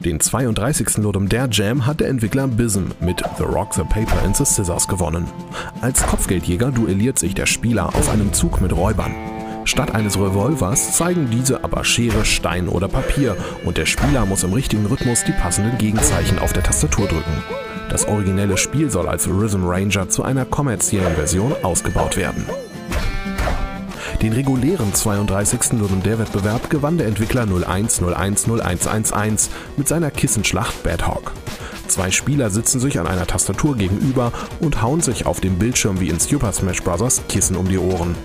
Den 32. Ludum Dare Jam hat der Entwickler Bism mit The Rock, The Paper and the Scissors gewonnen. Als Kopfgeldjäger duelliert sich der Spieler auf einem Zug mit Räubern. Statt eines Revolvers zeigen diese aber Schere, Stein oder Papier und der Spieler muss im richtigen Rhythmus die passenden Gegenzeichen auf der Tastatur drücken. Das originelle Spiel soll als Rhythm Ranger zu einer kommerziellen Version ausgebaut werden. Den regulären 32. Nürnberg-Wettbewerb gewann der Entwickler 01010111 mit seiner Kissenschlacht Bad Hawk. Zwei Spieler sitzen sich an einer Tastatur gegenüber und hauen sich auf dem Bildschirm wie in Super Smash Bros. Kissen um die Ohren.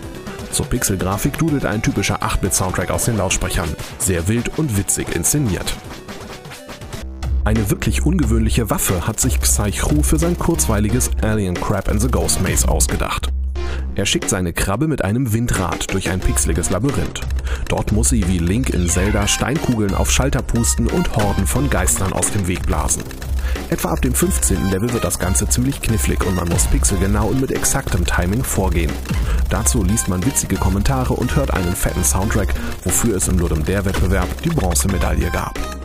Zur Pixelgrafik dudelt ein typischer 8-Bit-Soundtrack aus den Lautsprechern. Sehr wild und witzig inszeniert. Eine wirklich ungewöhnliche Waffe hat sich Psy-Chu für sein kurzweiliges Alien Crab and the Ghost Maze ausgedacht. Er schickt seine Krabbe mit einem Windrad durch ein pixeliges Labyrinth. Dort muss sie wie Link in Zelda Steinkugeln auf Schalter pusten und Horden von Geistern aus dem Weg blasen. Etwa ab dem 15. Level wird das Ganze ziemlich knifflig und man muss pixelgenau und mit exaktem Timing vorgehen. Dazu liest man witzige Kommentare und hört einen fetten Soundtrack, wofür es im Ludum Dare Wettbewerb die Bronzemedaille gab.